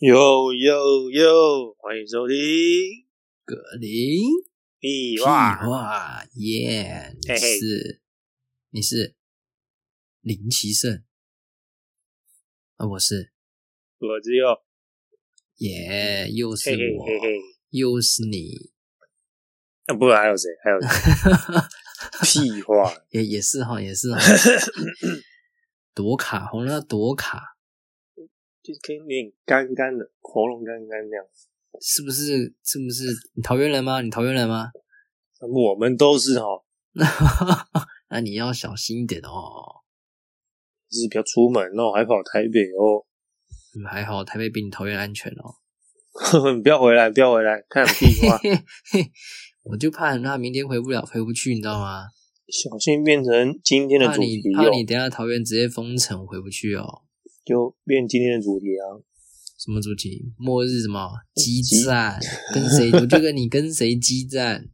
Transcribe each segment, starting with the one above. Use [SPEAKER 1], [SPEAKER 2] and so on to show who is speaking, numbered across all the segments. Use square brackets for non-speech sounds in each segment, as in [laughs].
[SPEAKER 1] 哟哟哟！欢迎收听
[SPEAKER 2] 格林屁
[SPEAKER 1] 屁话。
[SPEAKER 2] 话耶！你是你是林奇胜，啊，我是
[SPEAKER 1] 我只有
[SPEAKER 2] 耶，又是我，
[SPEAKER 1] 嘿嘿。
[SPEAKER 2] 又是你，
[SPEAKER 1] 啊，不然还有谁？还有谁？[laughs] 屁话！
[SPEAKER 2] 也也是哈，也是哈，[laughs] 躲卡红了躲卡，
[SPEAKER 1] 就是可以有点干干的，喉咙干干那样。
[SPEAKER 2] 是不是？是不是？你桃园人吗？你桃园人吗？[laughs]
[SPEAKER 1] 我们都是哈，[laughs]
[SPEAKER 2] 那你要小心一点哦。
[SPEAKER 1] 就是不要出门哦，还跑台北哦。
[SPEAKER 2] 嗯还好台北比你桃园安全哦。
[SPEAKER 1] 你 [laughs] 不要回来，不要回来，看屁话！
[SPEAKER 2] 我就怕他明天回不了，回不去，你知道吗？
[SPEAKER 1] 小心变成今天的
[SPEAKER 2] 你
[SPEAKER 1] 主题哦，
[SPEAKER 2] 怕你等下桃园直接封城，回不去哦。
[SPEAKER 1] 就变今天的主题啊。
[SPEAKER 2] 什么主题？末日什么激
[SPEAKER 1] 激
[SPEAKER 2] 战？跟谁？[laughs] 我就跟你跟谁激战？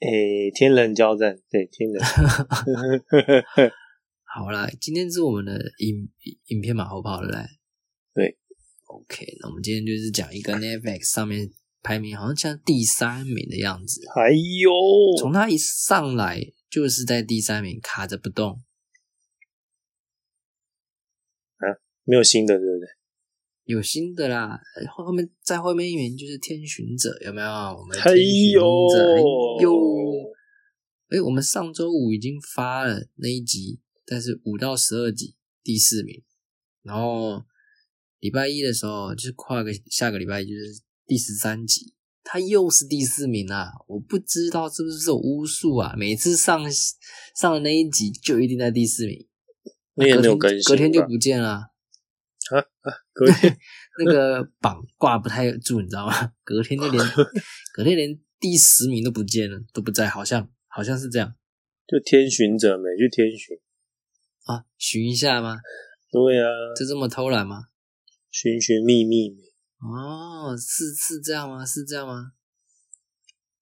[SPEAKER 1] 诶，天人交战，对，天人。[laughs]
[SPEAKER 2] 好啦，今天是我们的影影片马后炮了嘞。
[SPEAKER 1] 对
[SPEAKER 2] ，OK，那我们今天就是讲一个 Netflix 上面排名好像像第三名的样子，
[SPEAKER 1] 哎呦，
[SPEAKER 2] 从他一上来就是在第三名卡着不动。
[SPEAKER 1] 没有新的，对不对？
[SPEAKER 2] 有新的啦，呃后后面再后面一名就是天巡者，有没有？我们
[SPEAKER 1] 还
[SPEAKER 2] 天巡
[SPEAKER 1] 有
[SPEAKER 2] 者，哎呦，哎，我们上周五已经发了那一集，但是五到十二集第四名，然后礼拜一的时候就是跨个下个礼拜就是第十三集，他又是第四名啊！我不知道是不是有巫术啊，每次上上的那一集就一定在第四名，
[SPEAKER 1] 那也
[SPEAKER 2] 隔天
[SPEAKER 1] 没有更新，
[SPEAKER 2] 隔天就不见了。[laughs]
[SPEAKER 1] 隔天 [laughs]
[SPEAKER 2] 那个榜挂不太住，你知道吗？隔天就连 [laughs] 隔天连第十名都不见了，都不在，好像好像是这样
[SPEAKER 1] 就天巡者没去天巡，
[SPEAKER 2] 啊，寻一下吗？
[SPEAKER 1] 对啊，
[SPEAKER 2] 就这么偷懒吗？
[SPEAKER 1] 寻寻觅觅没
[SPEAKER 2] 哦，是是这样吗？是这样吗？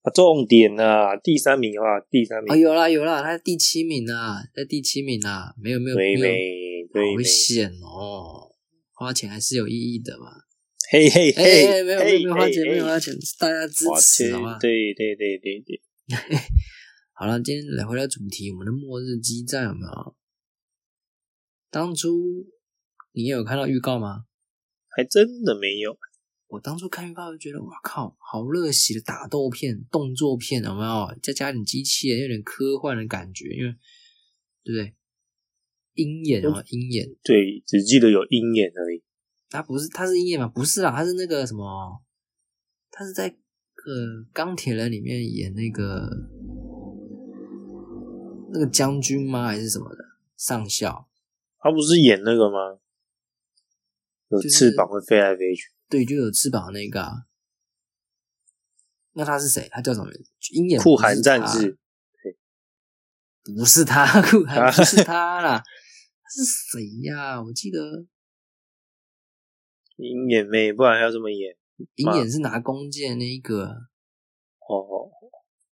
[SPEAKER 1] 啊，重点啊，第三名啊，第三名
[SPEAKER 2] 哦，，有啦有啦，他在第七名啊，在第七名啊，没有没有
[SPEAKER 1] 对
[SPEAKER 2] 没有，危
[SPEAKER 1] 没，
[SPEAKER 2] 险哦，花钱还是有意义的嘛。
[SPEAKER 1] 嘿嘿
[SPEAKER 2] 哎、
[SPEAKER 1] 嘿，
[SPEAKER 2] 哎没有没有没有花钱没有花钱，大家支持好吗？
[SPEAKER 1] 对对对对对，[laughs]
[SPEAKER 2] 好了，今天来回到主题，我们的末日激战有没有？当初你有看到预告吗？
[SPEAKER 1] 还真的没有，
[SPEAKER 2] 我当初看预告就觉得，哇靠，好热血的打斗片、动作片，有没有？再加点机器人，有点科幻的感觉，因为对不对？鹰眼啊，鹰眼，
[SPEAKER 1] 对，只记得有鹰眼而已，
[SPEAKER 2] 他不是，他是鹰眼吗？不是啊，他是那个什么，他是在呃钢铁人里面演那个那个将军吗？还是什么的上校？
[SPEAKER 1] 他不是演那个吗？有
[SPEAKER 2] 就
[SPEAKER 1] 翅膀会飞来飞去，
[SPEAKER 2] 对，就有翅膀那个啊。那他是谁？他叫什么名字？鹰眼
[SPEAKER 1] 酷寒战士，
[SPEAKER 2] 不是他，[laughs] 不是他啦，是谁呀？我记得
[SPEAKER 1] 鹰眼妹，不然要这么演
[SPEAKER 2] 鹰眼是拿弓箭那一个。
[SPEAKER 1] 哦，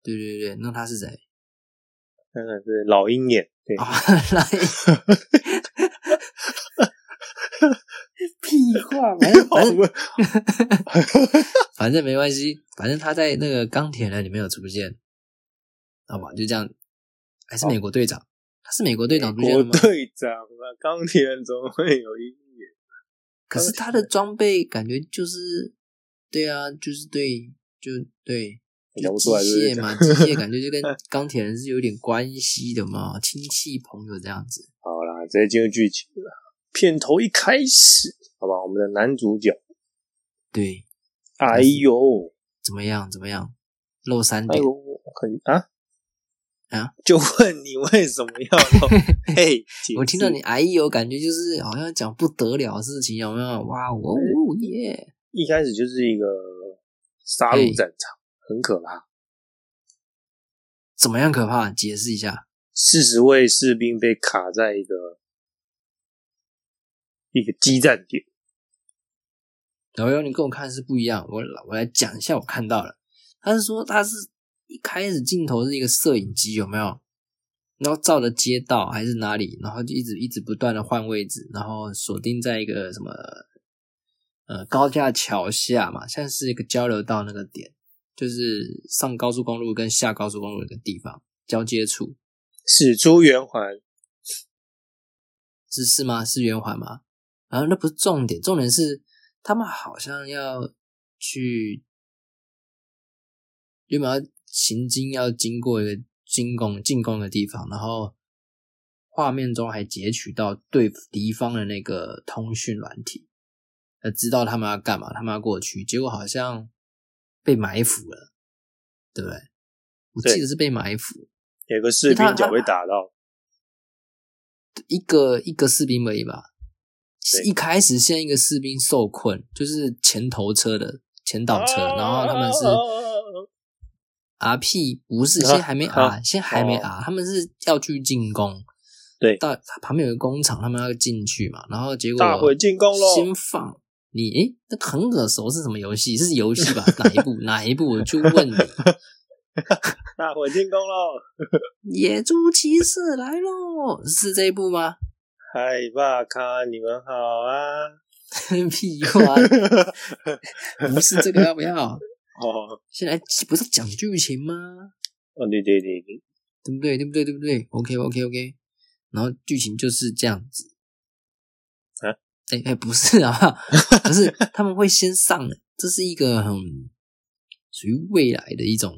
[SPEAKER 2] 对对对，那他是谁？
[SPEAKER 1] 看看是老鹰眼，对，
[SPEAKER 2] 啊，来，[laughs] 屁话，反正 [laughs] 反正反正没关系，反正他在那个钢铁人里面有出现，好吧，就这样。还是美国队长，他是美国队长出现
[SPEAKER 1] 国
[SPEAKER 2] 的吗？
[SPEAKER 1] 队长啊，钢铁人怎么会有鹰眼？
[SPEAKER 2] 可是他的装备感觉就是，对啊，就是对，就对，就机械嘛，机械感觉就跟 [laughs] 钢铁人是有点关系的嘛，亲戚朋友这样子。
[SPEAKER 1] 好啦，直接进入剧情了。片头一开始，好吧，我们的男主角，
[SPEAKER 2] 对，
[SPEAKER 1] 哎呦，
[SPEAKER 2] 怎么样？怎么样？露三点
[SPEAKER 1] 哎呦，我看啊
[SPEAKER 2] 啊，[laughs]
[SPEAKER 1] 就问你为什么要露？嘿，
[SPEAKER 2] 我听到你哎呦，感觉就是好像讲不得了的事情，有没有？哇哦耶！
[SPEAKER 1] 一开始就是一个杀戮战场，很可怕。
[SPEAKER 2] 怎么样可怕？解释一下。
[SPEAKER 1] 四十位士兵被卡在一个一个激战点，
[SPEAKER 2] 老尤，你跟我看是不一样。我我来讲一下我看到了。他是说他是一开始镜头是一个摄影机，有没有？然后照着街道还是哪里，然后就一直一直不断的换位置，然后锁定在一个什么呃高架桥下嘛，像是一个交流道那个点，就是上高速公路跟下高速公路的地方交接处，
[SPEAKER 1] 使出圆环，
[SPEAKER 2] 是是吗？是圆环吗？然后那不是重点，重点是他们好像要去，原本要行经要经过一个进攻进攻的地方，然后画面中还截取到对敌方的那个通讯软体，呃，知道他们要干嘛，他们要过去，结果好像被埋伏了，对不对？我记得是被埋伏，
[SPEAKER 1] 有个士兵脚被打到，
[SPEAKER 2] 一个一个士兵而已吧。一开始先一个士兵受困，就是前头车的前导车，然后他们是
[SPEAKER 1] 啊
[SPEAKER 2] R P 不是，
[SPEAKER 1] 啊
[SPEAKER 2] 先还没 R，
[SPEAKER 1] 啊
[SPEAKER 2] 先还没 R，他们是要去进攻。
[SPEAKER 1] 对
[SPEAKER 2] 到旁边有个工厂，他们要进去嘛，然后结果
[SPEAKER 1] 大会进攻咯
[SPEAKER 2] 先放你，诶，那个很耳熟是什么游戏？是游戏吧？[laughs] 哪一部？哪一部？我就问你，[laughs]
[SPEAKER 1] 大会进攻喽！
[SPEAKER 2] 野猪骑士来喽，是这一部吗？
[SPEAKER 1] 嗨吧卡，你们好啊！[laughs]
[SPEAKER 2] 屁话，不是这个要不要？
[SPEAKER 1] 哦
[SPEAKER 2] 现在不是讲剧情吗？
[SPEAKER 1] 哦，对对对对，
[SPEAKER 2] 对不对？对不对？对不对？OK OK OK。然后剧情就是这样子。
[SPEAKER 1] 啊？
[SPEAKER 2] 哎哎，不是啊，[laughs] 不是，他们会先上的，这是一个很属于未来的一种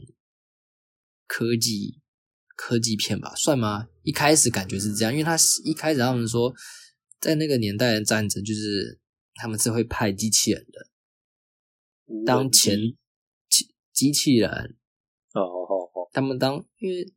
[SPEAKER 2] 科技科技片吧，算吗？一开始感觉是这样，因为他是一开始他们说，在那个年代的战争，就是他们是会派机器人的，当前机机器人
[SPEAKER 1] 哦哦哦，
[SPEAKER 2] 他们当因为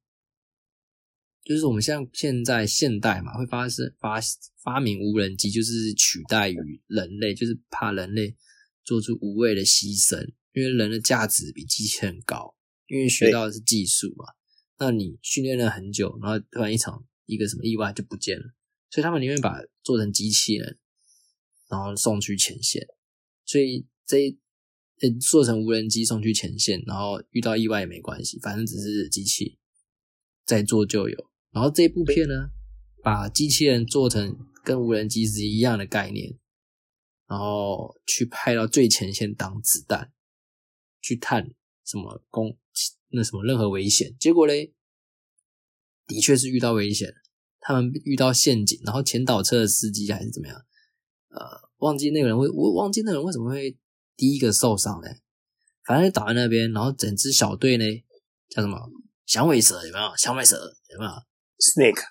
[SPEAKER 2] 就是我们像现在现代嘛，会发生发发明无人机，就是取代于人类，就是怕人类做出无谓的牺牲，因为人的价值比机器人高，因为学到的是技术嘛。那你训练了很久，然后突然一场一个什么意外就不见了，所以他们宁愿把做成机器人，然后送去前线。所以这做成无人机送去前线，然后遇到意外也没关系，反正只是机器再做就有。然后这部片呢，把机器人做成跟无人机是一样的概念，然后去派到最前线当子弹，去探什么攻那什么任何危险。结果嘞，的确是遇到危险，他们遇到陷阱，然后前导车的司机还是怎么样，呃，忘记那个人为我忘记那个人为什么会第一个受伤嘞，反正就倒在那边，然后整支小队呢叫什么响尾蛇有没有？响尾蛇有没有
[SPEAKER 1] ？，Snake，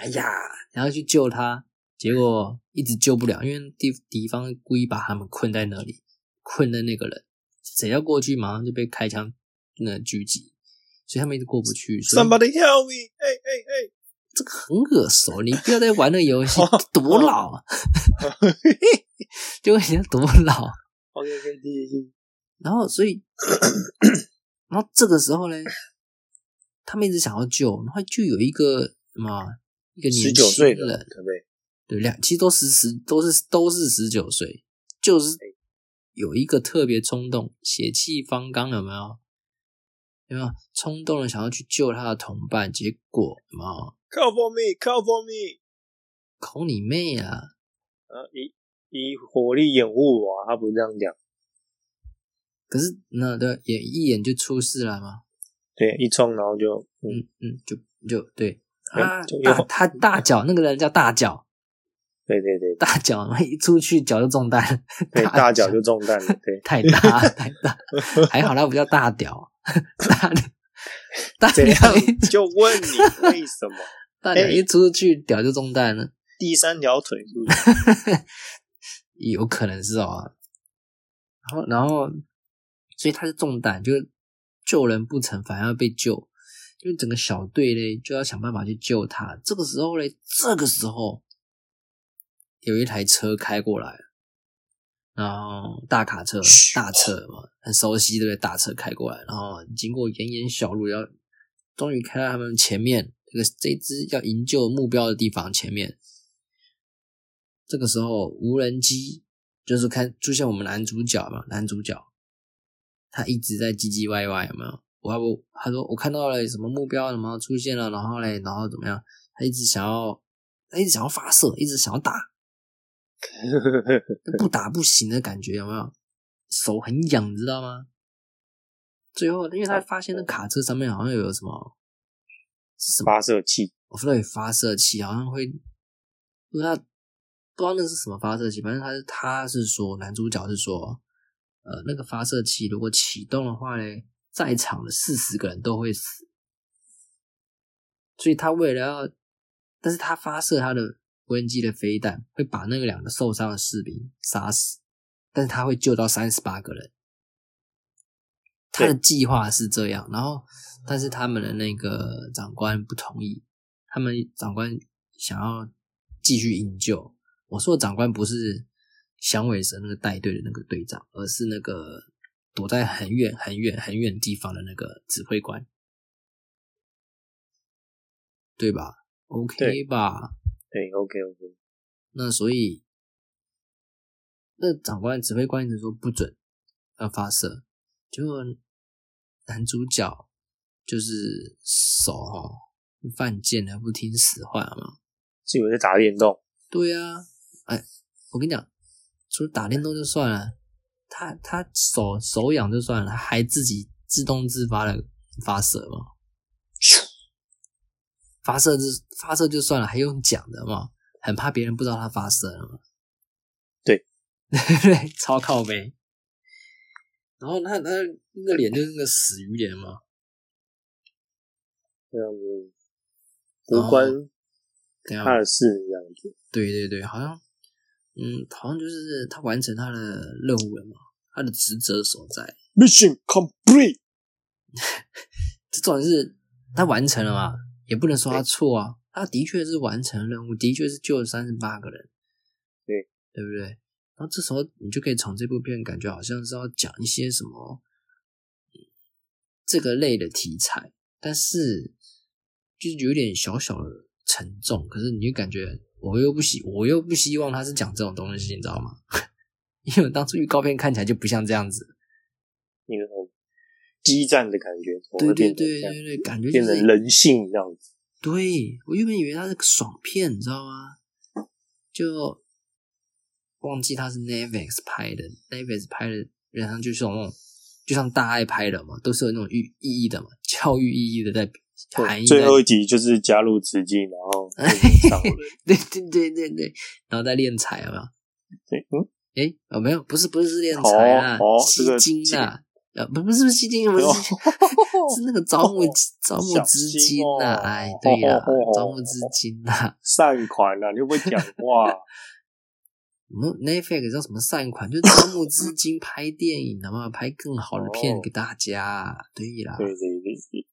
[SPEAKER 2] 哎呀，然后去救他，结果一直救不了，因为敌敌方故意把他们困在那里，困在那个人，谁要过去马上就被开枪那狙击，所以他们一直过不去。
[SPEAKER 1] Somebody help me！哎哎哎！
[SPEAKER 2] 这个很耳熟，你不要再玩那个游戏，[laughs] 多老啊！[laughs] 就问人家多老，
[SPEAKER 1] OK OK，继续继续。
[SPEAKER 2] 然后所以，[coughs] 然后这个时候呢，他们一直想要救，然后就有一个什么一个
[SPEAKER 1] 十
[SPEAKER 2] 年轻
[SPEAKER 1] 九岁的，
[SPEAKER 2] 人，
[SPEAKER 1] 对不对？
[SPEAKER 2] 对，两其实都是十都是都是十九岁，就是有一个特别冲动、血气方刚，有没有？有没有冲动的想要去救他的同伴？结果有没有
[SPEAKER 1] Call for me，Call for
[SPEAKER 2] me，call 你妹啊！
[SPEAKER 1] 啊，以以火力掩护我啊，他不是这样讲。
[SPEAKER 2] 可是那对也一眼就出事了吗，
[SPEAKER 1] 对，一冲然后就，嗯，
[SPEAKER 2] 嗯嗯，就就对。他大脚那个人叫大脚，
[SPEAKER 1] 对对对。
[SPEAKER 2] 大脚，嘛一出去脚就中弹了，
[SPEAKER 1] 对，大脚。就中弹了，[laughs] 对，
[SPEAKER 2] 太大太大，[laughs] 还好他不叫大屌，[laughs] 大屌大屌
[SPEAKER 1] 就问你为什么？
[SPEAKER 2] 大屌一出去屌就中弹了，
[SPEAKER 1] 第三条腿是不是？
[SPEAKER 2] 有可能是哦。然后然后，所以他是中弹，就救人不成，反而要被救，因为整个小队嘞就要想办法去救他。这个时候嘞，这个时候有一台车开过来，然后大卡车、大车嘛，很熟悉对不对？大车开过来，然后经过炎炎小路，要终于开到他们前面这个这只要营救目标的地方前面。这个时候，无人机就是看出现我们男主角嘛，男主角他一直在唧唧歪歪，有没有？我要不他说我看到了什么目标什么出现了，然后嘞，然后怎么样？他一直想要，他一直想要发射，一直想要打，不打不行的感觉，有没有？手很痒，你知道吗？最后，因为他发现那卡车上面好像有什么是什么
[SPEAKER 1] 发射器，
[SPEAKER 2] 我对发射器，好像会不知道不知道那是什么发射器，反正他是他是说男主角是说，呃，那个发射器如果启动的话呢，在场的四十个人都会死，所以他为了要，但是他发射他的无人机的飞弹，会把那个两个受伤的士兵杀死，但是他会救到三十八个人。他的计划是这样，然后但是他们的那个长官不同意，他们长官想要继续营救。我说的长官不是响尾蛇那个带队的那个队长，而是那个躲在很远很远很远地方的那个指挥官，对吧？OK 吧？
[SPEAKER 1] 对，OK OK，
[SPEAKER 2] 那所以那长官指挥官一直说不准要发射，结果男主角就是手哈犯贱了，不听使唤嘛。
[SPEAKER 1] 是以为在打电动，
[SPEAKER 2] 对啊，哎，我跟你讲，除了打电动就算了，他他手手痒就算了，还自己自动自发的发射嘛。发射就发射就算了，还用讲的嘛？很怕别人不知道他发射了嘛？
[SPEAKER 1] 对
[SPEAKER 2] 对，[laughs] 超靠背。然后他他那个脸就是那个死鱼脸嘛，
[SPEAKER 1] 这样子无关
[SPEAKER 2] 对啊，
[SPEAKER 1] 他的事这样子。
[SPEAKER 2] 对对对，好像嗯，好像就是他完成他的任务了嘛，他的职责所在。
[SPEAKER 1] Mission complete，[laughs]
[SPEAKER 2] 这重点是他完成了嘛，也不能说他错啊，他的确是完成任务，的确是救了三十八个人，
[SPEAKER 1] 对
[SPEAKER 2] 对不对？然后这时候你就可以从这部片感觉好像是要讲一些什么嗯这个类的题材，但是就是有点小小的沉重，可是你就感觉我又不希我又不希望他是讲这种东西，你知道吗？[laughs] 因为我当初预告片看起来就不像这样子，
[SPEAKER 1] 那个很激战的感觉，
[SPEAKER 2] 对对对对对，感觉就
[SPEAKER 1] 变成人性这样子。
[SPEAKER 2] 对我原本以为它是个爽片，你知道吗？就忘记它是 Netflix 拍的，Netflix 拍的，原上就是那种，就像大爱拍的嘛，都是有那种寓意义的嘛，教育意义的在含义在。
[SPEAKER 1] 最后一集就是加入资金，然后 [laughs]
[SPEAKER 2] 对对对对对，然后再练财有没有？
[SPEAKER 1] 对，嗯，
[SPEAKER 2] 诶，哦没有，不是不是练财啦，
[SPEAKER 1] 哦哦
[SPEAKER 2] 吸金啊，呃不不是不是吸金，不是
[SPEAKER 1] 哦 [laughs]
[SPEAKER 2] 是那个招募招募
[SPEAKER 1] 小
[SPEAKER 2] 资金呐，
[SPEAKER 1] 哦
[SPEAKER 2] 哎对啦
[SPEAKER 1] 哦哦哦，
[SPEAKER 2] 招募资金呐。[laughs]
[SPEAKER 1] 善款啊，你会不会讲话？
[SPEAKER 2] 我们 Netflix 叫什么善款，就招募资金拍电影，好不好？拍更好的片
[SPEAKER 1] 哦
[SPEAKER 2] 给大家。对啦，
[SPEAKER 1] 对对对，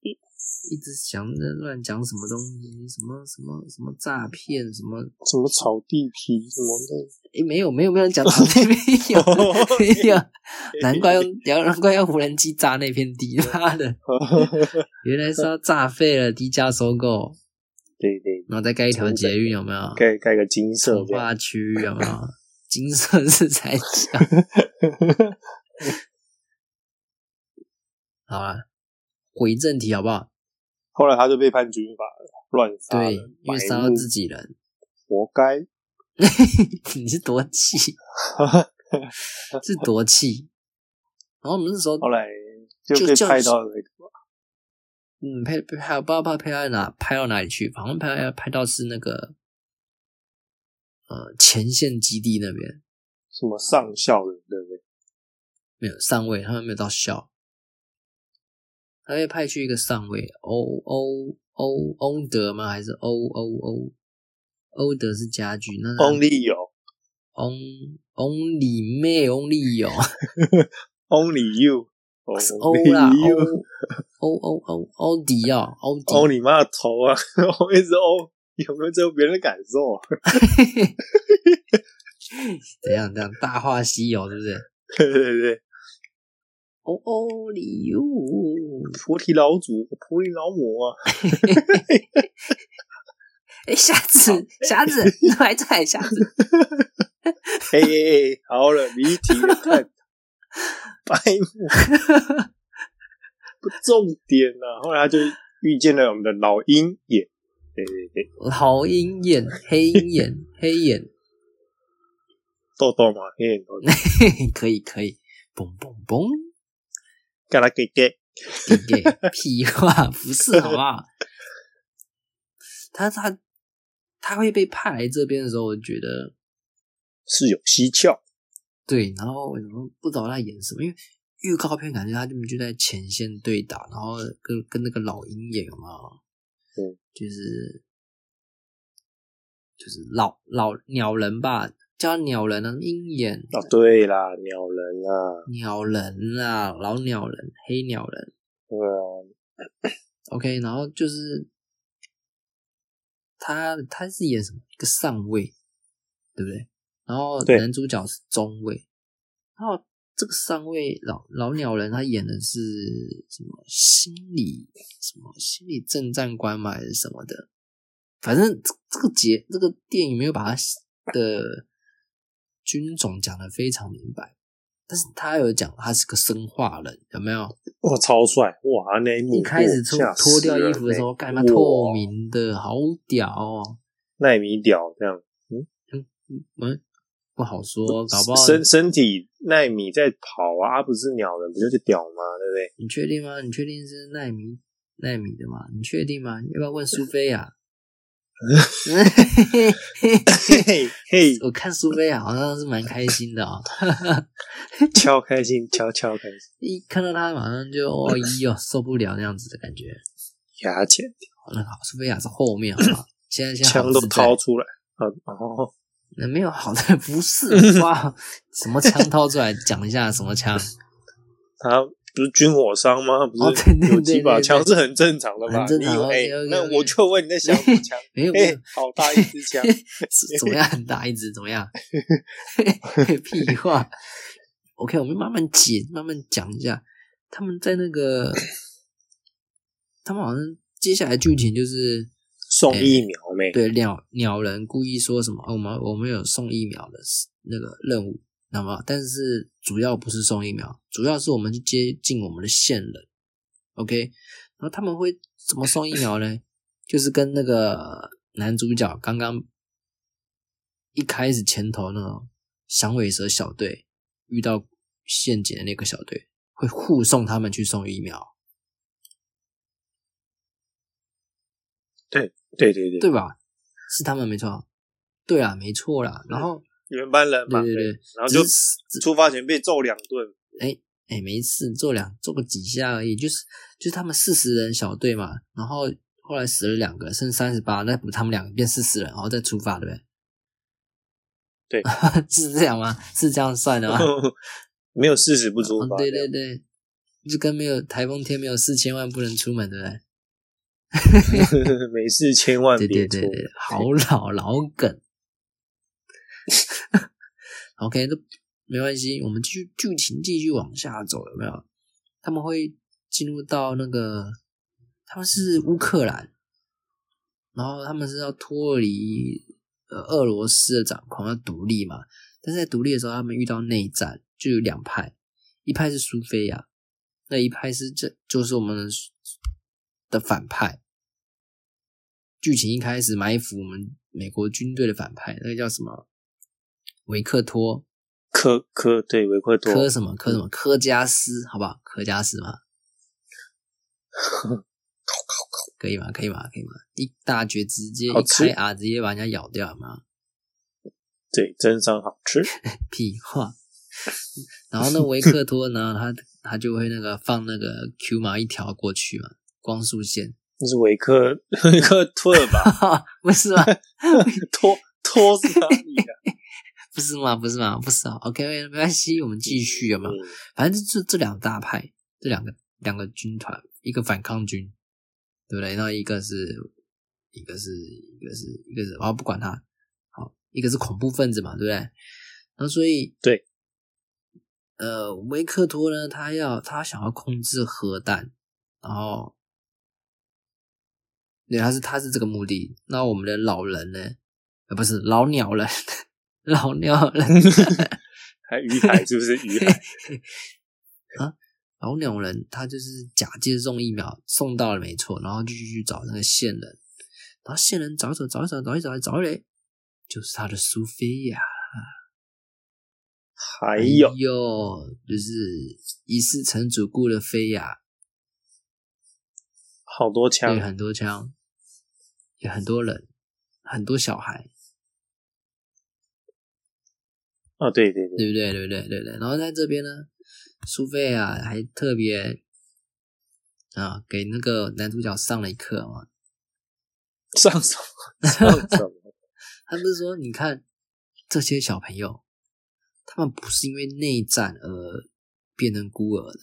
[SPEAKER 2] 一直想着乱讲什么东西，什么什么什么诈骗，什么
[SPEAKER 1] 什么炒地皮什么的，
[SPEAKER 2] 诶，没有没有没有人讲场地，没有没有，[laughs] 难怪用难怪用无人机炸那片地，妈的，[laughs] 原来是要炸废了，低价收购，
[SPEAKER 1] 对对，
[SPEAKER 2] 然后再盖一条捷运，有没有？
[SPEAKER 1] 盖盖个金色
[SPEAKER 2] 从
[SPEAKER 1] 这样，
[SPEAKER 2] 化区有没有？金色是才讲。[laughs] 好了，回正题好不好？
[SPEAKER 1] 后来他就被判军法了，乱杀
[SPEAKER 2] 对，因为杀到自己人，
[SPEAKER 1] 活该。[laughs]
[SPEAKER 2] 你是多气，[laughs] 是多气。然后我们那时候，
[SPEAKER 1] 后来就被派到那个
[SPEAKER 2] 嗯，拍拍不知道拍拍到哪拍到哪里去，好像拍拍到是那个呃前线基地那边，
[SPEAKER 1] 什么上校的，对不对？
[SPEAKER 2] 没有上尉，他们没有到校，他被派去一个上尉，欧欧欧欧德吗？还是欧欧欧欧德是家具，那
[SPEAKER 1] Only 有
[SPEAKER 2] on only 妹 only 有
[SPEAKER 1] Only you，
[SPEAKER 2] 是欧啦
[SPEAKER 1] Only you，
[SPEAKER 2] 欧 [laughs] 欧欧欧欧迪哦，欧迪 [laughs]
[SPEAKER 1] 欧你妈的头啊！我一直欧，有没有在乎别人的感受啊？[laughs]
[SPEAKER 2] 怎样怎样大话西游是不是？
[SPEAKER 1] 对对对，
[SPEAKER 2] 哦哦里哟，
[SPEAKER 1] 菩提老祖、菩提老母啊，[laughs]
[SPEAKER 2] 哎瞎子瞎子，你还在瞎子？
[SPEAKER 1] 嘿嘿嘿，好了，离题了，看。[laughs] 白目，不重点啊。后来他就遇见了我们的老鹰眼，对对对，
[SPEAKER 2] 老鹰眼、黑鹰眼、[laughs] 黑眼，
[SPEAKER 1] 豆豆嘛，黑眼豆豆，
[SPEAKER 2] 可以可以，嘣嘣嘣，
[SPEAKER 1] 给他给给，
[SPEAKER 2] 给给屁话不是好不好？[laughs] 他他他会被派来这边的时候，我觉得
[SPEAKER 1] 是有蹊跷。
[SPEAKER 2] 对，然后为什么不知道他演什么？因为预告片感觉他就就在前线对打，然后跟跟那个老鹰演有没有？
[SPEAKER 1] 嗯，
[SPEAKER 2] 就是就是老老鸟人吧，叫鸟人啊，鹰眼。
[SPEAKER 1] 哦，对啦，鸟人啊，
[SPEAKER 2] 鸟人啊，老鸟人，黑鸟人。
[SPEAKER 1] 对啊，[coughs]
[SPEAKER 2] OK，然后就是他他是演什么？一个上尉，对不对？然后男主角是中尉，然后这个上尉老老鸟人他演的是什么？心理什么？心理正战官嘛还是什么的，反正这这个节这个电影没有把他的军种讲的非常明白，但是他有讲他是个生化人，有没有？
[SPEAKER 1] 哇，超帅哇！那一幕
[SPEAKER 2] 一开始脱脱掉衣服的时候，
[SPEAKER 1] 欸
[SPEAKER 2] 干嘛透明的，好屌哦！
[SPEAKER 1] 纳米屌这样，
[SPEAKER 2] 嗯嗯嗯，不好说，搞不好
[SPEAKER 1] 身身体纳米在跑啊，不是鸟人不就是屌吗？对不对？
[SPEAKER 2] 你确定吗？你确定是奈米奈米的吗？你确定吗？要不要问苏菲亚？[laughs]
[SPEAKER 1] 嘿嘿嘿，
[SPEAKER 2] 我看苏菲亚好像是蛮开心的哦，[laughs]
[SPEAKER 1] 超开心，超超开心，
[SPEAKER 2] 一看到他马上就哦咦哟受不了那样子的感觉。
[SPEAKER 1] 牙剪
[SPEAKER 2] 好那好，苏菲亚是后面好不好？现在现在
[SPEAKER 1] 枪都掏出来啊！哦，
[SPEAKER 2] 那没有好的不是哇？什么枪掏出来讲一下什么枪？[laughs]
[SPEAKER 1] 他不是军火商吗？不是有几把枪是很正常的吧？
[SPEAKER 2] 很正常
[SPEAKER 1] 你以为那我就问你在想什么枪？哎
[SPEAKER 2] 没有没有，，
[SPEAKER 1] 好大一支枪！[laughs]
[SPEAKER 2] 怎么样很大一支？怎么样？[laughs] 屁话。OK，我们慢慢解，慢慢讲一下。他们在那个，他们好像接下来剧情就是
[SPEAKER 1] 送疫苗没？
[SPEAKER 2] 对鸟鸟人故意说什么，哦我们我们有送疫苗的那个任务，那么但是主要不是送疫苗，主要是我们去接近我们的线人。OK，然后他们会怎么送疫苗呢？就是跟那个男主角刚刚一开始前头那种响尾蛇小队遇到陷阱的那个小队，会护送他们去送疫苗，
[SPEAKER 1] 对对对
[SPEAKER 2] 对吧？是他们没错，对啊，没错啦。然后
[SPEAKER 1] 原班人马，
[SPEAKER 2] 对对对
[SPEAKER 1] 然后就出发前被揍两顿，
[SPEAKER 2] 哎哎，没事，揍两揍个几下而已，就是就是他们四十人小队嘛，然后后来死了两个，剩三十八，那补他们两个变四十人，然后再出发，对不对？
[SPEAKER 1] 对，[laughs]
[SPEAKER 2] 是这样吗？是这样算的吗？[laughs]
[SPEAKER 1] 没有事实不出
[SPEAKER 2] 哦
[SPEAKER 1] 发。
[SPEAKER 2] 对对对，就跟没有台风天没有四千万不能出门，对不对？[laughs]
[SPEAKER 1] 没事千万
[SPEAKER 2] 对
[SPEAKER 1] 别做。
[SPEAKER 2] 对对对，好老老梗。[laughs] OK，这没关系，我们继续剧情继续往下走，有没有？他们会进入到那个，他们是乌克兰，然后他们是要脱离呃俄罗斯的掌控，要独立嘛。但是在独立的时候，他们遇到内战，就有两派，一派是苏菲亚，那一派是这就是我们的反派。剧情一开始埋伏我们美国军队的反派，那个叫什么维克托
[SPEAKER 1] 科科对维克托
[SPEAKER 2] 科什么科什么科加斯，好不好？科加斯嘛，可以吗？可以吗？可以吗？一大绝直接一开啊，直接把人家咬掉有没有？
[SPEAKER 1] 对真伤好吃。[laughs]
[SPEAKER 2] 屁话。然后那维克托呢，他他就会那个放那个 Q 码一条过去嘛，光速线，
[SPEAKER 1] 那是维克维克托尔吧？[laughs]
[SPEAKER 2] 不是吧？[laughs]
[SPEAKER 1] 托托是哪里的？
[SPEAKER 2] 不是吗？不是吗？不是啊。OK，没关系，我们继续有没有？
[SPEAKER 1] 嗯
[SPEAKER 2] 反正这这两大派，这两个两个军团，一个反抗军，对不对？然后一个是一个是一个是一个是，哦，不管他，好，一个是恐怖分子嘛，对不对？然后所以
[SPEAKER 1] 对，
[SPEAKER 2] 呃，维克托呢，他要他想要控制核弹，然后对，他是他是这个目的。那我们的老人呢？呃，不是老鸟人，老鸟人。[laughs]
[SPEAKER 1] 还鱼海是不是鱼海 [laughs] 啊？
[SPEAKER 2] 老鸟人他就是假借送疫苗送到了没错，然后就去找那个线人，然后线人找一找找一找找一找找一找嘞，就是他的苏菲亚。
[SPEAKER 1] 还有
[SPEAKER 2] 有就是疑似城主顾的菲亚，
[SPEAKER 1] 好多枪
[SPEAKER 2] 对，，很多枪，有很多人，很多小孩，
[SPEAKER 1] 哦，对对对，
[SPEAKER 2] 对不对？对不对？对不对？然后在这边呢，苏菲啊还特别啊给那个男主角上了一课 [laughs] 嘛，
[SPEAKER 1] 上什么上什么？[laughs]
[SPEAKER 2] 他不是说，你看这些小朋友，他们不是因为内战而变成孤儿的，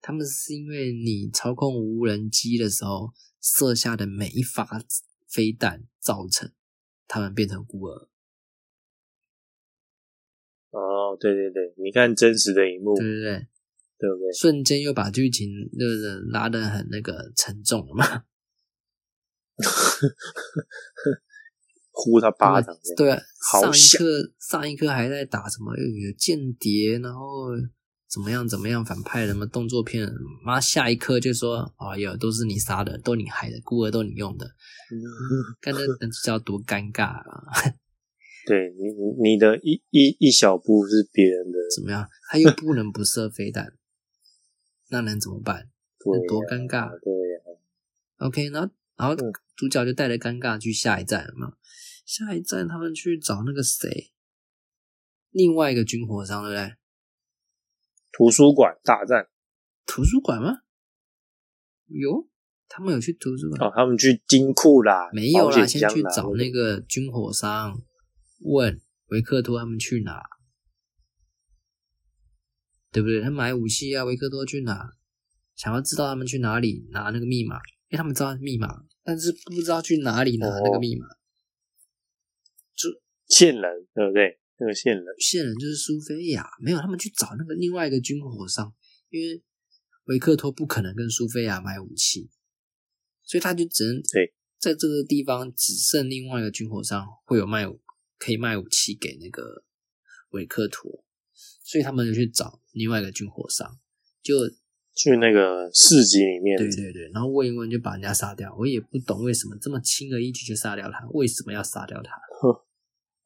[SPEAKER 2] 他们是因为你操控无人机的时候射下的每一发飞弹造成他们变成孤儿，
[SPEAKER 1] 哦，对对对，你看真实的一幕，
[SPEAKER 2] 对不对？
[SPEAKER 1] 对不对？
[SPEAKER 2] 瞬间又把剧情就是拉得很那个沉重了嘛。[laughs]
[SPEAKER 1] 呼他巴掌 [laughs]
[SPEAKER 2] 对啊，上一
[SPEAKER 1] 好想
[SPEAKER 2] 课上一刻还在打什么有间谍，然后怎么样怎么样反派什么动作片，妈下一刻就说哎呀都是你杀的，都你害的，孤儿都你用的，[laughs] 看那男主角多尴尬啊！
[SPEAKER 1] 对你你你的一一一小步是别人的，
[SPEAKER 2] 怎么样？他又不能不射飞弹，那能怎么办？多尴尬。
[SPEAKER 1] 对呀
[SPEAKER 2] ，OK，然后然后
[SPEAKER 1] 嗯
[SPEAKER 2] 主角就带着尴尬去下一站了嘛。下一站他们去找那个谁，另外一个军火商，对不对？
[SPEAKER 1] 图书馆大战
[SPEAKER 2] 图书馆吗？有，他们有去图书馆？
[SPEAKER 1] 哦，他们去金库啦，
[SPEAKER 2] 没有啦，先去找那个军火商，问维克托他们去哪，对不对？他买武器啊，维克托去哪？想要知道他们去哪里拿那个密码，因为他们知道密码，但是不知道去哪里拿那个密码。
[SPEAKER 1] 就线人，对不对？那个线人，
[SPEAKER 2] 线人就是苏菲亚，没有他们去找那个另外一个军火商，因为维克托不可能跟苏菲亚买武器，所以他就只能
[SPEAKER 1] 对
[SPEAKER 2] 在这个地方只剩另外一个军火商会有卖武可以卖武器给那个维克托，所以他们就去找另外一个军火商，就
[SPEAKER 1] 去那个市集里面，
[SPEAKER 2] 对对对，然后问一问就把人家杀掉，我也不懂为什么这么轻而易举就杀掉他，为什么要杀掉他？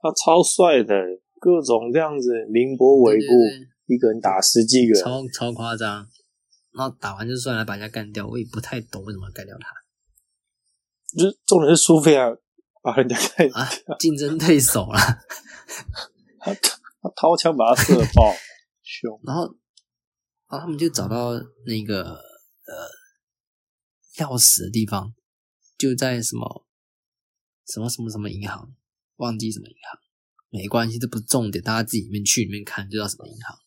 [SPEAKER 1] 他超帅的，各种这样子凌波微步，
[SPEAKER 2] 对对对
[SPEAKER 1] 一个人打十几个人，
[SPEAKER 2] 超超夸张。然后打完就算了，把人家干掉，我也不太懂为什么要干掉他
[SPEAKER 1] 就是重点是苏菲亚把人家！
[SPEAKER 2] 竞争对手啦。[laughs]
[SPEAKER 1] 他他掏枪把他射爆，凶，
[SPEAKER 2] 然后，然后他们就找到那个呃钥匙的地方，就在什么什么什么什么银行，忘记什么银行，没关系，这不是重点，大家自己里面去里面看就知道什么银行。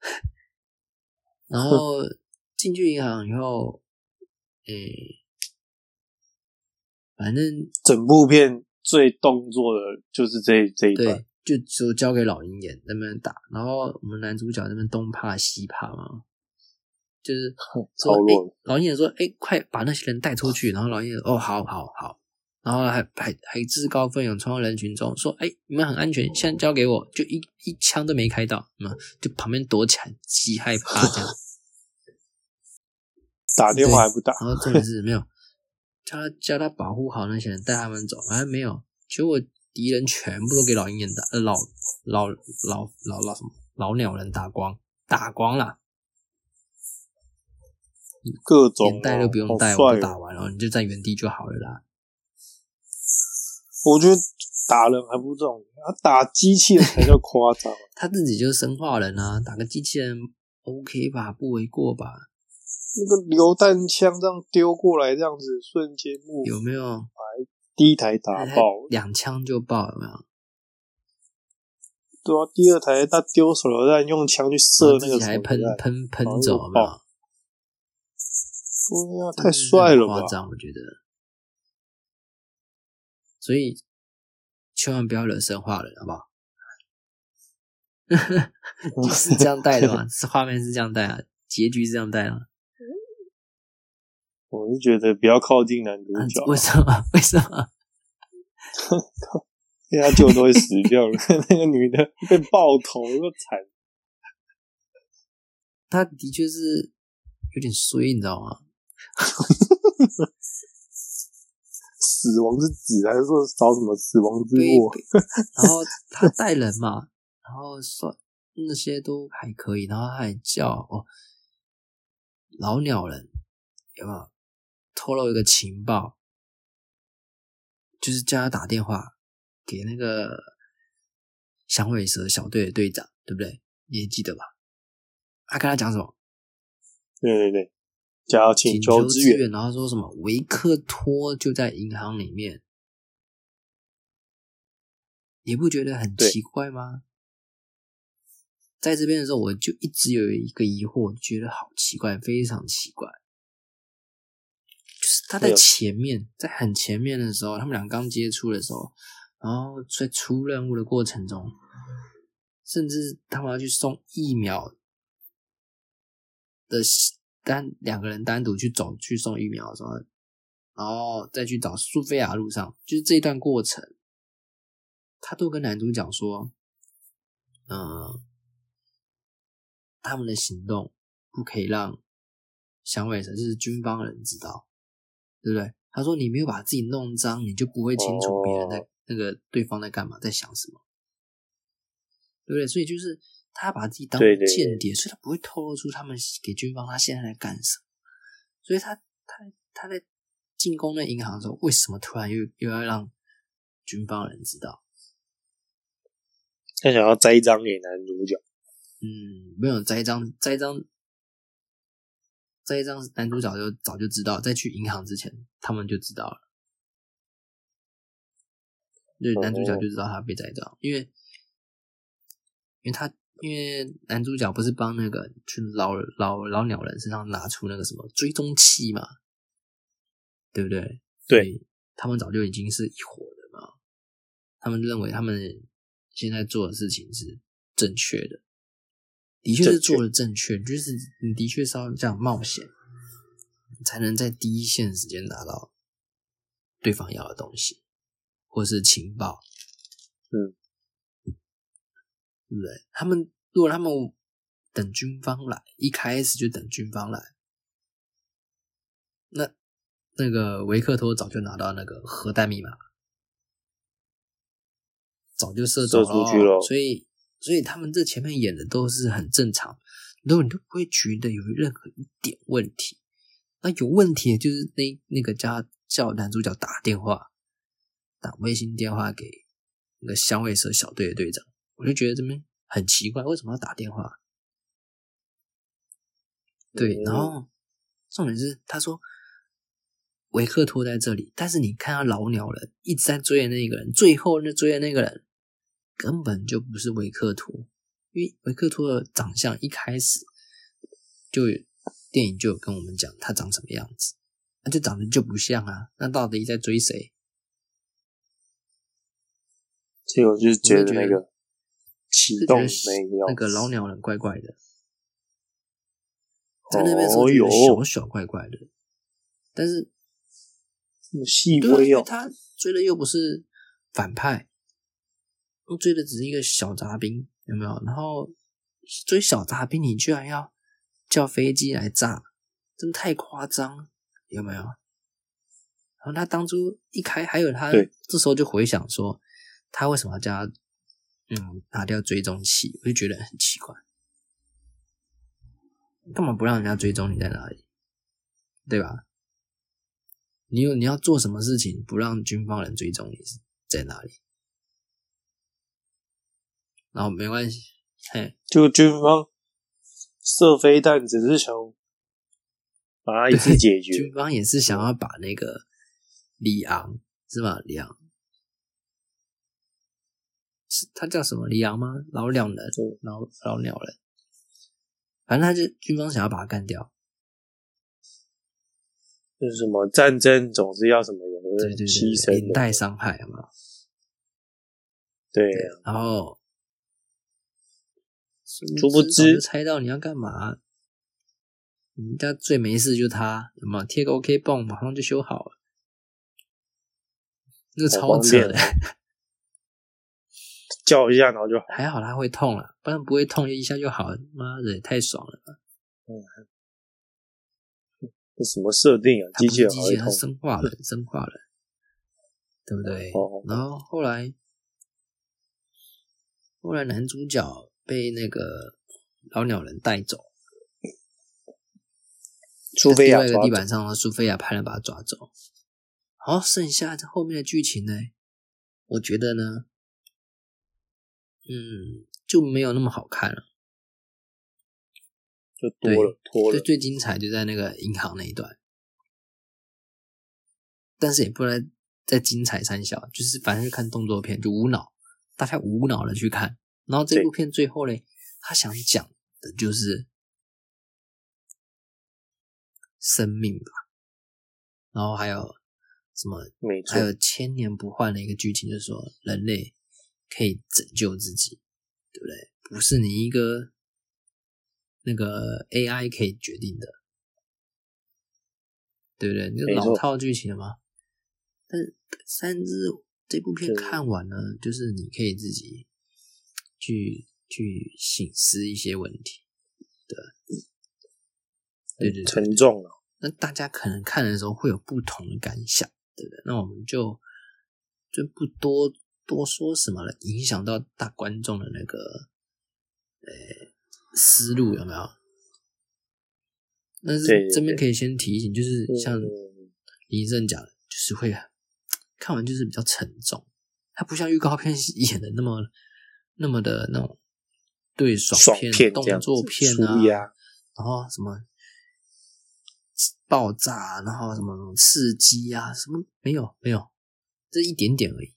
[SPEAKER 2] [laughs] 然后进去银行以后，诶、反正
[SPEAKER 1] 整部片最动作的就是这这一段，
[SPEAKER 2] 对，就就交给老鹰演那边打，然后我们男主角那边东怕西怕嘛，就是 [laughs] 说，老鹰演说，哎、快把那些人带出去，然后老鹰演，哦，好好好，然后还还还自告奋勇冲到人群中说，哎、你们很安全，现在交给我，就一一枪都没开到，嗯，就旁边躲起来，极害怕这样，[laughs]
[SPEAKER 1] 打电话还不打，
[SPEAKER 2] 然后重点是没有叫他叫他保护好那些人，带他们走，反正没有，结果敌人全部都给老鹰眼打，呃，老老老老老什么老鸟人打光，打光了，
[SPEAKER 1] 各种
[SPEAKER 2] 连带都不用带，我都打完了，你就在原地就好了啦。
[SPEAKER 1] 我觉得打人还不重点，他打机器人才叫夸张。[laughs]
[SPEAKER 2] 他自己就是生化人啊，打个机器人 OK 吧，不为过吧？
[SPEAKER 1] 那个榴弹枪这样丢过来，这样子瞬间目
[SPEAKER 2] 有没有？
[SPEAKER 1] 第一台打爆，
[SPEAKER 2] 两枪就爆，有没有？
[SPEAKER 1] 对啊，第二台他丢手榴弹，用枪去射那个
[SPEAKER 2] 还喷喷喷走，
[SPEAKER 1] 又
[SPEAKER 2] 有没有
[SPEAKER 1] 爆？对啊，太帅了吧
[SPEAKER 2] 夸！张，我觉得。所以千万不要惹生化人，好不好？[laughs] 是这样带的吗？是 [laughs] 画面是这样带啊，结局是这样带啊？
[SPEAKER 1] 我是觉得不要靠近男主
[SPEAKER 2] 啊
[SPEAKER 1] 角，
[SPEAKER 2] 为什么？[laughs] 为什么？
[SPEAKER 1] 因为他就都会死掉了。[laughs] 那个女的被爆头，又惨。
[SPEAKER 2] 他的确是有点衰，你知道吗？[laughs]
[SPEAKER 1] 死亡之子，还是说找什么死亡之
[SPEAKER 2] 对
[SPEAKER 1] 握？
[SPEAKER 2] 然后他带人嘛，然后说那些都还可以，然后他还叫哦，老鸟人有没有透露一个情报？就是叫他打电话给那个响尾蛇小队的队长，对不对？你也记得吧？他跟他讲什么？
[SPEAKER 1] 对对对，叫请
[SPEAKER 2] 请
[SPEAKER 1] 求支援。
[SPEAKER 2] 援，然后说什么维克托就在银行里面，你不觉得很奇怪吗？在这边的时候，我就一直有一个疑惑，觉得好奇怪，非常奇怪。就是他在前面，在很前面的时候，他们俩刚接触的时候，然后在出任务的过程中，甚至他们要去送疫苗的单两个人单独去走去送疫苗的时候，然后再去找苏菲亚路上，就是这一段过程，他都跟男主讲说，嗯、他们的行动不可以让响尾蛇就是军方人知道，对不对？他说你没有把自己弄脏，你就不会清楚别人在、
[SPEAKER 1] 哦
[SPEAKER 2] 那个对方在干嘛，在想什么，对不对？所以就是他把自己当
[SPEAKER 1] 对对对
[SPEAKER 2] 间谍，所以他不会透露出他们给军方他现在在干什么。所以他他他在进攻那银行的时候，为什么突然又又要让军方人知道？
[SPEAKER 1] 他想要栽赃给男主角，
[SPEAKER 2] 嗯，没有栽赃，栽赃，栽赃，男主角就早就知道，在去银行之前，他们就知道了。对，男主角就知道他被栽赃，因为，因为他，因为男主角不是帮那个去老老老鸟人身上拿出那个什么追踪器嘛，对不对？
[SPEAKER 1] 对
[SPEAKER 2] 他们早就已经是一伙的嘛，他们认为他们现在做的事情是正确的，的确是做的正确，就是你的确是要这样冒险，才能在第一线时间拿到对方要的东西，或是情报，
[SPEAKER 1] 嗯，
[SPEAKER 2] 对不对？他们如果他们等军方来，一开始就等军方来，那那个维克托早就拿到那个核弹密码，早就射
[SPEAKER 1] 出去了
[SPEAKER 2] 所以所以他们这前面演的都是很正常，然后你都不会觉得有任何一点问题。那有问题的就是那那个叫叫男主角打电话，打微信电话给那个香味蛇小队的队长，我就觉得这边很奇怪，为什么要打电话？对，
[SPEAKER 1] 嗯
[SPEAKER 2] 然后重点是他说维克托在这里，但是你看到老鸟人一直在追的那个人，最后那追的那个人根本就不是维克托，因为维克托的长相一开始就有电影就有跟我们讲他长什么样子，那就长得就不像啊，那到底在追谁？
[SPEAKER 1] 所以我就是觉得那个启动那个
[SPEAKER 2] 老鸟人怪怪的，在那边的时候
[SPEAKER 1] 哦
[SPEAKER 2] 觉得
[SPEAKER 1] 哟
[SPEAKER 2] 小小怪怪的，但是
[SPEAKER 1] 细微
[SPEAKER 2] 他追的又不是反派，追的只是一个小杂兵，有没有？然后追小杂兵，你居然要叫飞机来炸，真的太夸张，有没有？然后他当初一开，还有他这时候就回想说，他为什么要叫他嗯拿掉追踪器？我就觉得很奇怪，干嘛不让人家追踪你在哪里？对吧？你有你要做什么事情不让军方人追踪你是在哪里？然后没关系，嘿，
[SPEAKER 1] 就军方射飞弹只是想把它一次解决
[SPEAKER 2] 军，方也是想要把那个里昂是吧？里昂是他叫什么里昂吗？老鸟人，老老鸟人，反正他就军方想要把他干掉。
[SPEAKER 1] 就是什么战争总是要什么有
[SPEAKER 2] 对对对
[SPEAKER 1] 人牺
[SPEAKER 2] 对，
[SPEAKER 1] 牲
[SPEAKER 2] 带伤害嘛。
[SPEAKER 1] 对
[SPEAKER 2] 对
[SPEAKER 1] 啊，
[SPEAKER 2] 然后
[SPEAKER 1] 殊不知
[SPEAKER 2] 猜到你要干嘛。人家最没事就他，有没有贴个 OK 泵，马上就修好了，那个超扯的。[laughs]
[SPEAKER 1] 叫一下然后就好。
[SPEAKER 2] 还好他会痛了，不然不会痛一下就好了。妈的，也太爽了吧！
[SPEAKER 1] 这什么设定啊？机
[SPEAKER 2] 不是机器人，他
[SPEAKER 1] 器人还会痛？
[SPEAKER 2] 生化了，生化了，对不对？
[SPEAKER 1] 哦
[SPEAKER 2] 然后后来，后来男主角被那个老鸟人带走，
[SPEAKER 1] 苏菲亚
[SPEAKER 2] 在地板上，苏菲亚派人把他抓走。好，剩下这后面的剧情呢？我觉得呢，嗯，就没有那么好看了。
[SPEAKER 1] 就多了，拖了。
[SPEAKER 2] 最最精彩就在那个银行那一段，但是也不能再精彩三小，就是反正就看动作片，就无脑，大家无脑的去看。然后这部片最后嘞，他想讲的就是生命吧，然后还有什么，
[SPEAKER 1] 没错
[SPEAKER 2] 还有千年不换的一个剧情，就是说人类可以拯救自己，对不对？不是你一个那个 AI 可以决定的，对不对？那
[SPEAKER 1] 没错
[SPEAKER 2] 老套剧情了吗？但三只这部片看完了，就是你可以自己去去醒思一些问题，对对
[SPEAKER 1] 沉重了。
[SPEAKER 2] 那大家可能看的时候会有不同的感想，对不对？那我们就就不多多说什么了，影响到大观众的那个呃思路有没有？但是这边可以先提醒，就是像医生讲的，就是会看完就是比较沉重，它不像预告片 [laughs] 演的那么那么的那种对爽
[SPEAKER 1] 爽
[SPEAKER 2] 片、动作片
[SPEAKER 1] 舒
[SPEAKER 2] 啊，然后什么爆炸，然后什么刺激啊，什么没有没有，这一点点而已。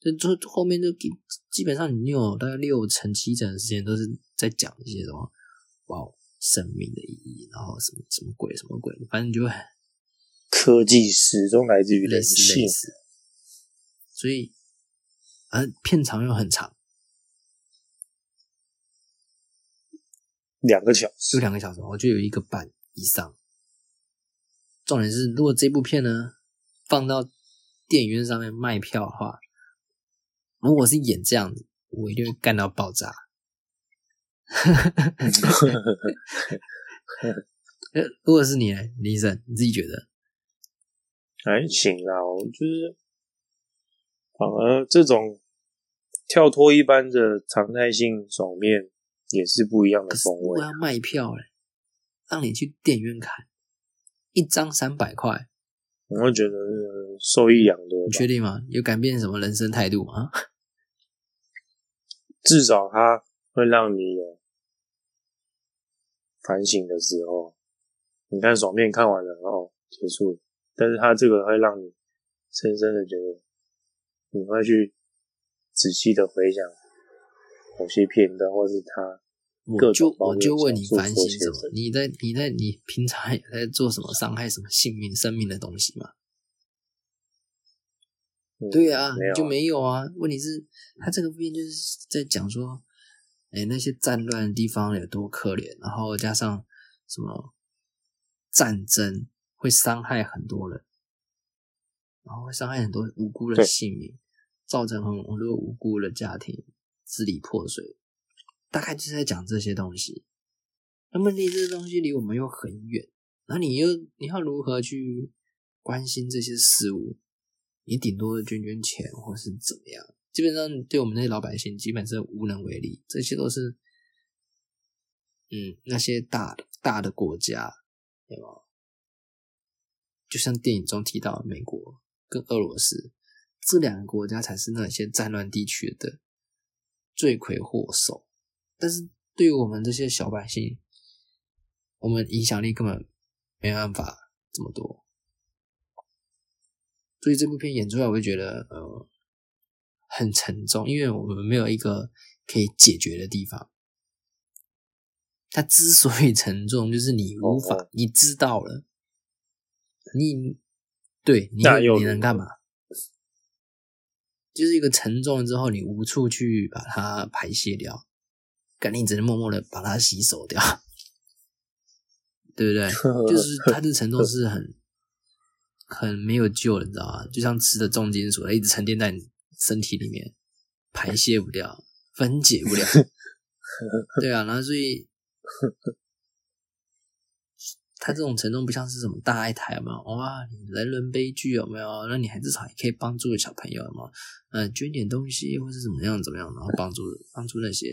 [SPEAKER 2] 就就后面就基基本上你有大概六成七成的时间都是在讲一些什么哇生命的意义，然后什么什么鬼什么鬼，反正你就会很
[SPEAKER 1] 科技始终来自于
[SPEAKER 2] 类，似，所以啊片长又很长，
[SPEAKER 1] 两个小时
[SPEAKER 2] 就。两个小时，我就有一个半以上。重点是，如果这部片呢放到电影院上面卖票的话，如果是演这样子，我一定会干到爆炸。[laughs] 呃，如果是你呢，李医生，你自己觉得？
[SPEAKER 1] 还行啦，我就是反而这种跳脱一般的常态性爽面也是不一样的风味。
[SPEAKER 2] 如果要卖票嘞，让你去电影院看，一张三百块，
[SPEAKER 1] 我会觉得呃受益良多
[SPEAKER 2] 你确，定吗？有改变什么人生态度吗？[laughs]
[SPEAKER 1] 至少它会让你有反省的时候。你看爽片看完了哦，结束了，但是它这个会让你深深的觉得，你会去仔细的回想某些片段，或是它各
[SPEAKER 2] 我就我就问你反省什么？你在你在你平常也在做什么伤害什么性命生命的东西吗？
[SPEAKER 1] 嗯
[SPEAKER 2] 对啊，
[SPEAKER 1] 没
[SPEAKER 2] 就没有啊。问题是，他这个片就是在讲说，哎，那些战乱的地方有多可怜，然后加上什么战争会伤害很多人，然后会伤害很多无辜的性命，造成很很多无辜的家庭支离破碎。大概就是在讲这些东西。那么离这些东西离我们又很远，那你又你要如何去关心这些事物？你顶多捐捐钱或是怎么样，基本上对我们那些老百姓基本上无能为力。这些都是，嗯，那些大的大的国家，对吗？就像电影中提到美国跟俄罗斯这两个国家才是那些战乱地区的罪魁祸首。但是对于我们这些小百姓，我们影响力根本没办法这么多。所以这部片演出来，我就觉得呃很沉重，因为我们没有一个可以解决的地方。它之所以沉重，就是你无法，
[SPEAKER 1] 哦
[SPEAKER 2] 你知道了，你对你你能干嘛？就是一个沉重了之后，你无处去把它排泄掉，赶紧只能默默的把它洗手掉，对不对？[laughs] 就是它的沉重是很很没有救的，你知道吗？就像吃的重金属，它一直沉淀在你身体里面，排泄不掉，分解不了。[laughs] 对啊，然后所以它这种沉重不像是什么大爱台有没有？哇，人伦悲剧有没有？那你还至少也可以帮助小朋友有没有？呃，捐点东西或是怎么样怎么样，然后帮助帮助那些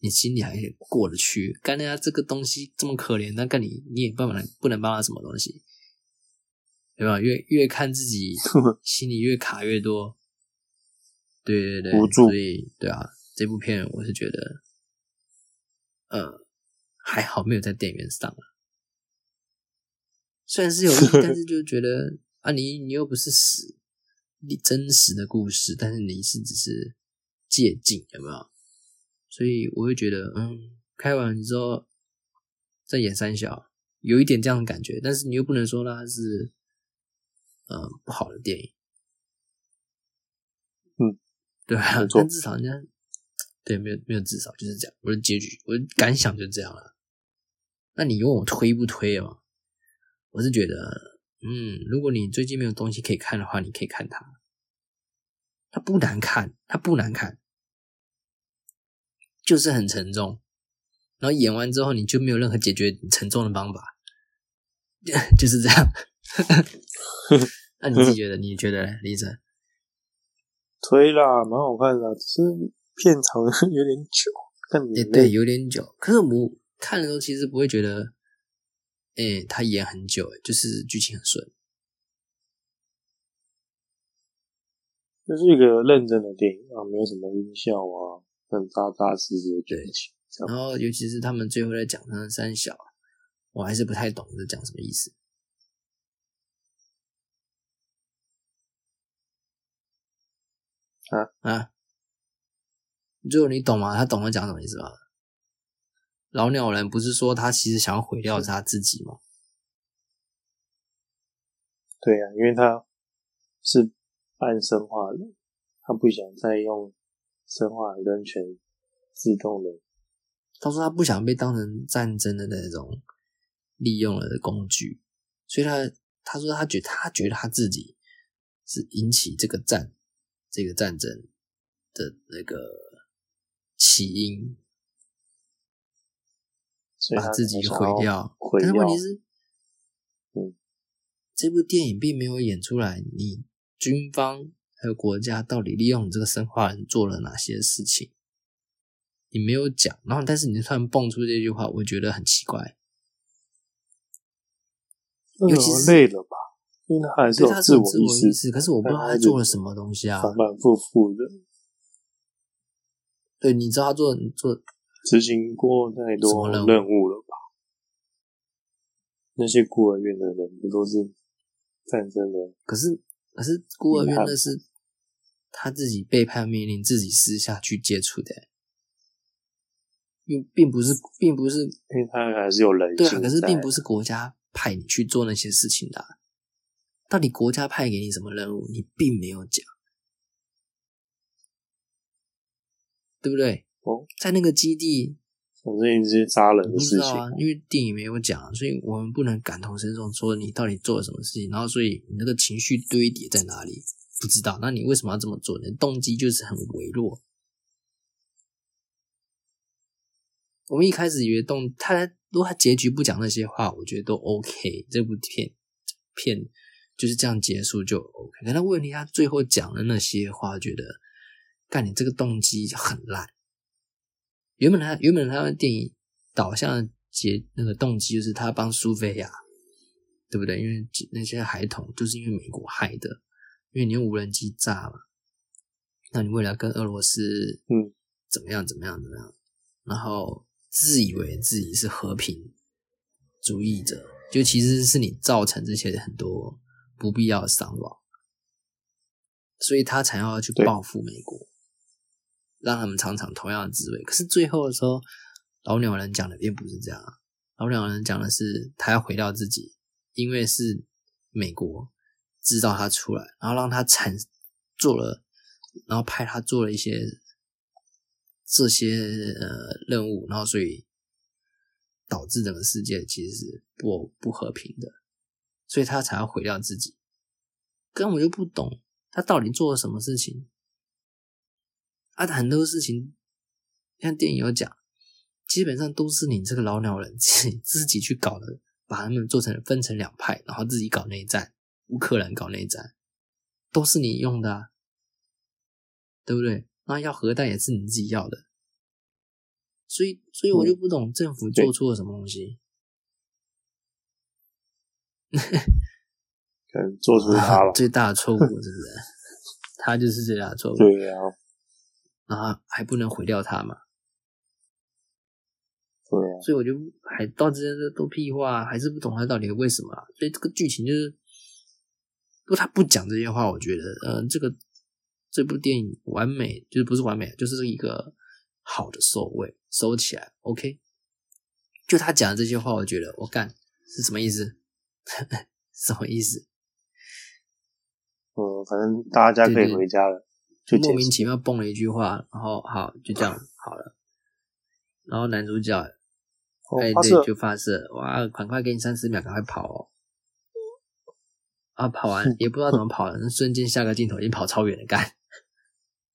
[SPEAKER 2] 你心里还过得去。干人家这个东西这么可怜，那干你你也办法不能帮他什么东西，对吧？越越看自己 [laughs] 心里越卡越多。对对对，所以对啊，这部片我是觉得，呃，还好没有在电影院上虽然是有，[laughs] 但是就觉得啊，你你又不是死，你真实的故事，但是你是只是借镜，有没有？所以我会觉得，嗯，开完之后再演三小，有一点这样的感觉，但是你又不能说它是，呃，不好的电影。
[SPEAKER 1] 嗯，
[SPEAKER 2] 对啊，但至少人家对没有没有至少就是这样，我的结局，我的感想就是这样了。那你问我推不推啊？我是觉得，嗯，如果你最近没有东西可以看的话，你可以看它，它不难看，它不难看。就是很沉重，然后演完之后你就没有任何解决沉重的方法，[laughs] 就是这样。[laughs] 那你自己觉得？你觉得，李晨？
[SPEAKER 1] 推啦，蛮好看的，只是片长 [laughs] 有点久。
[SPEAKER 2] 对，有点久。可是我看的时候其实不会觉得，哎，他演很久，哎，就是剧情很顺。
[SPEAKER 1] 这是一个认真的电影啊，没有什么音效啊。很扎扎实实的剧情，
[SPEAKER 2] 然后尤其是他们最后在讲他的三小，我还是不太懂这讲什么意思。
[SPEAKER 1] 啊
[SPEAKER 2] 啊！最后你懂吗？他懂了讲什么意思吗？老鸟人不是说他其实想要毁掉是他自己吗？
[SPEAKER 1] 对呀，因为他是半生化人，他不想再用。生化人权自动的，
[SPEAKER 2] 他说他不想被当成战争的那种利用了的工具，所以他他说他觉他觉得他自己是引起这个战这个战争的那个起因，把自己毁掉。但是问题是，
[SPEAKER 1] 嗯，
[SPEAKER 2] 这部电影并没有演出来，你军方。还有国家到底利用你这个生化人做了哪些事情？你没有讲，然后但是你突然蹦出这句话，我觉得很奇怪。尤其是
[SPEAKER 1] 累了吧？因为他还是有自我
[SPEAKER 2] 意识，可是我不知道他做了什么东西啊，
[SPEAKER 1] 反反复复的。
[SPEAKER 2] 对，你知道他做做
[SPEAKER 1] 执行过太多任务了吧？那些孤儿院的人不都是战争的？
[SPEAKER 2] 可是可是孤儿院那是。他自己背叛命令，自己私下去接触的，并并不是，并不是，
[SPEAKER 1] 因为他还是有人性。
[SPEAKER 2] 对啊，可是并不是国家派你去做那些事情的。到底国家派给你什么任务，你并没有讲，对不对？
[SPEAKER 1] 哦，
[SPEAKER 2] 在那个基地，
[SPEAKER 1] 反正这些杀人的事情，
[SPEAKER 2] 因为电影没有讲，所以我们不能感同身受，说你到底做了什么事情，然后所以你那个情绪堆叠在哪里？不知道，那你为什么要这么做？你的动机就是很微弱。我们一开始以为动他，如果他结局不讲那些话，我觉得都 OK。这部片片就是这样结束就 OK。可是问题他最后讲的那些话，觉得干你这个动机很烂。原本他原本他的电影导向结那个动机就是他帮苏菲亚，对不对？因为那些孩童就是因为美国害的。因为你用无人机炸了，那你为了跟俄罗斯，
[SPEAKER 1] 嗯，
[SPEAKER 2] 怎么样怎么样怎么样，然后自以为自己是和平主义者，就其实是你造成这些很多不必要的伤亡，所以他才要去报复美国，让他们尝尝同样的滋味。可是最后的时候，老鸟人讲的并不是这样，老鸟人讲的是他要回到自己，因为是美国。制造他出来，然后让他产做了，然后派他做了一些这些呃任务，然后所以导致整个世界其实是不不和平的，所以他才要毁掉自己。根本就不懂他到底做了什么事情。啊，很多事情像电影有讲，基本上都是你这个老鸟人自己自己去搞的，把他们做成分成两派，然后自己搞内战。乌克兰搞内战，都是你用的，对不对？那要核弹也是你自己要的，所以所以我就不懂政府做错了什么东西。
[SPEAKER 1] 可能做出他了，[laughs]
[SPEAKER 2] 最大的错误是不是？他就是最大的错误。[laughs]
[SPEAKER 1] 对啊，
[SPEAKER 2] 然后还不能毁掉他嘛？
[SPEAKER 1] 对啊，
[SPEAKER 2] 所以我就还到这些都屁话，还是不懂他到底为什么。所以这个剧情就是，不他不讲这些话，我觉得，嗯，这个这部电影完美，就是不是完美，就是一个好的收尾，收起来，OK。就他讲的这些话，我觉得我干是什么意思？[laughs] 什么意思？
[SPEAKER 1] 嗯，反正大家可以回家了，就
[SPEAKER 2] 莫名其妙蹦了一句话，然后好就这样好了。然后男主角哎对，就发射哇，赶快给你三十秒，赶快跑哦！啊，跑完也不知道怎么跑，瞬间下个镜头已经跑超远了，干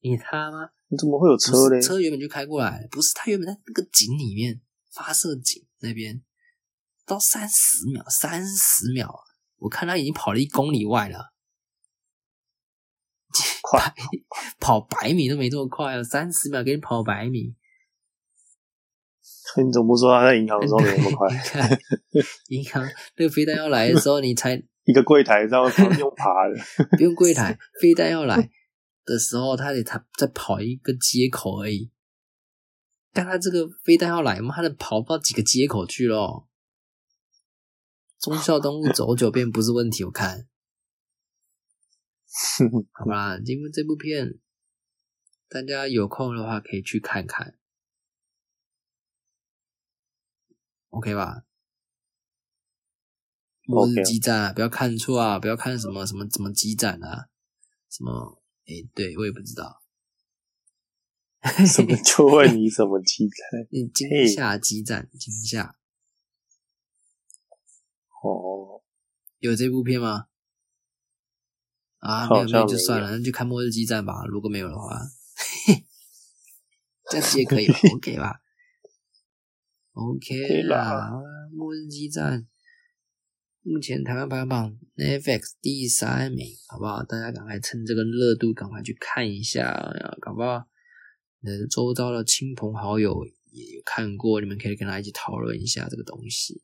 [SPEAKER 2] 你他妈！
[SPEAKER 1] 你怎么会有车嘞？
[SPEAKER 2] 车原本就开过来，不是他原本在那个井里面发射井那边，到三十秒，三十秒啊！我看他已经跑了一公里外了。[laughs]
[SPEAKER 1] 快
[SPEAKER 2] 跑百米都没这么快啊！三十秒给你跑百米，
[SPEAKER 1] 你怎么说他在银行的时候没那么 [laughs] 快？
[SPEAKER 2] 银行那个飞弹要来的时候，你才
[SPEAKER 1] 一个柜台上不用爬的，[laughs]
[SPEAKER 2] 不用柜台，飞弹要来的时候，他得他再跑一个接口而已。但他这个飞弹要来嘛，他得跑不到几个接口去咯。忠孝东路走九遍不是问题，我看。[laughs] 好吧，因为这部片，大家有空的话可以去看看，OK 吧？末日激战啊，不要看错啊，不要看什么什么什么激战啊，什么？哎，对我也不知道，
[SPEAKER 1] 什么 [laughs] 就问你什么激战？[laughs]
[SPEAKER 2] 惊吓激战，惊吓。
[SPEAKER 1] 哦，
[SPEAKER 2] 有这部片吗？啊，没有没有就算了，那就看《末日激战》吧。如果没有的话，[laughs] 这样子也可以吧，OK 吧？OK 啦，《末日激战》目前台湾排行榜 Netflix 第三名，好不好？大家赶快趁这个热度，赶快去看一下，搞不好呃周遭的亲朋好友也有看过，你们可以跟他一起讨论一下这个东西。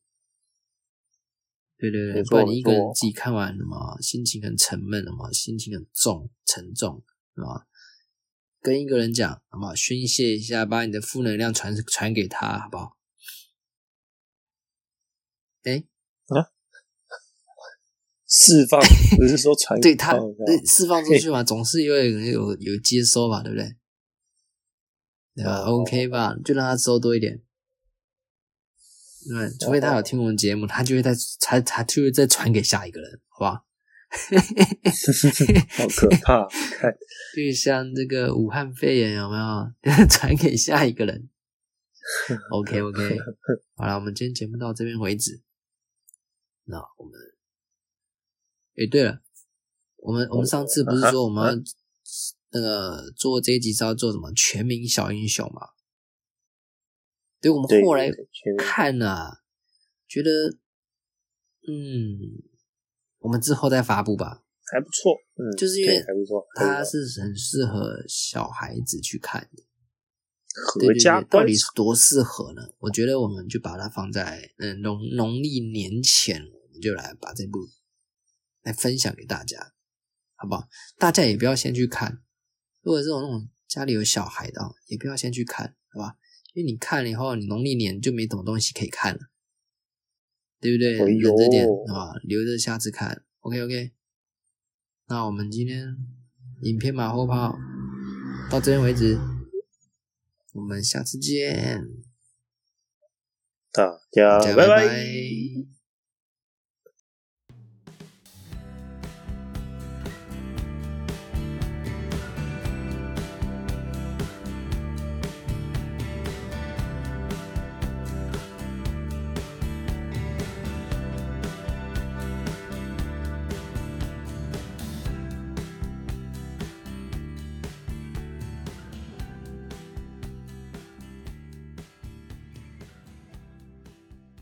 [SPEAKER 2] 对对对，不然你一个人自己看完了嘛，心情很沉闷了嘛，心情很重沉重，是吧？跟一个人讲，好不好？宣泄一下，把你的负能量传传给他，好不好？哎
[SPEAKER 1] 啊，释放 [laughs] 不是说传
[SPEAKER 2] 对他释放出去嘛，总是有人有有接收嘛，对不对？对吧？OK 吧，就让他收多一点。对，除非他有听我们节目，他就会再他他就会再传给下一个人，好吧？[laughs]
[SPEAKER 1] 好可怕！看，
[SPEAKER 2] 就像这个武汉肺炎有没有 [laughs] 传给下一个人？OK OK，好了，我们今天节目到这边为止。那我们，哎，对了，我们我们上次不是说我们那个做这一集是要做什么全民小英雄嘛？对，我们后来看了，觉得，嗯，我们之后再发布吧，
[SPEAKER 1] 还不错，嗯，
[SPEAKER 2] 就是因为
[SPEAKER 1] 还不错，
[SPEAKER 2] 它是很适合小孩子去看的，
[SPEAKER 1] 合家
[SPEAKER 2] 到底是多适合呢？我觉得我们就把它放在嗯农农历年前，我们就来把这部来分享给大家，好不好？大家也不要先去看，如果这种那种家里有小孩的，也不要先去看，好吧？因为你看了以后，你农历年就没什么东西可以看了，对不对？忍着点啊，留着下次看。OK OK，那我们今天影片马后炮到这边为止，我们下次见，
[SPEAKER 1] 大家拜
[SPEAKER 2] 拜。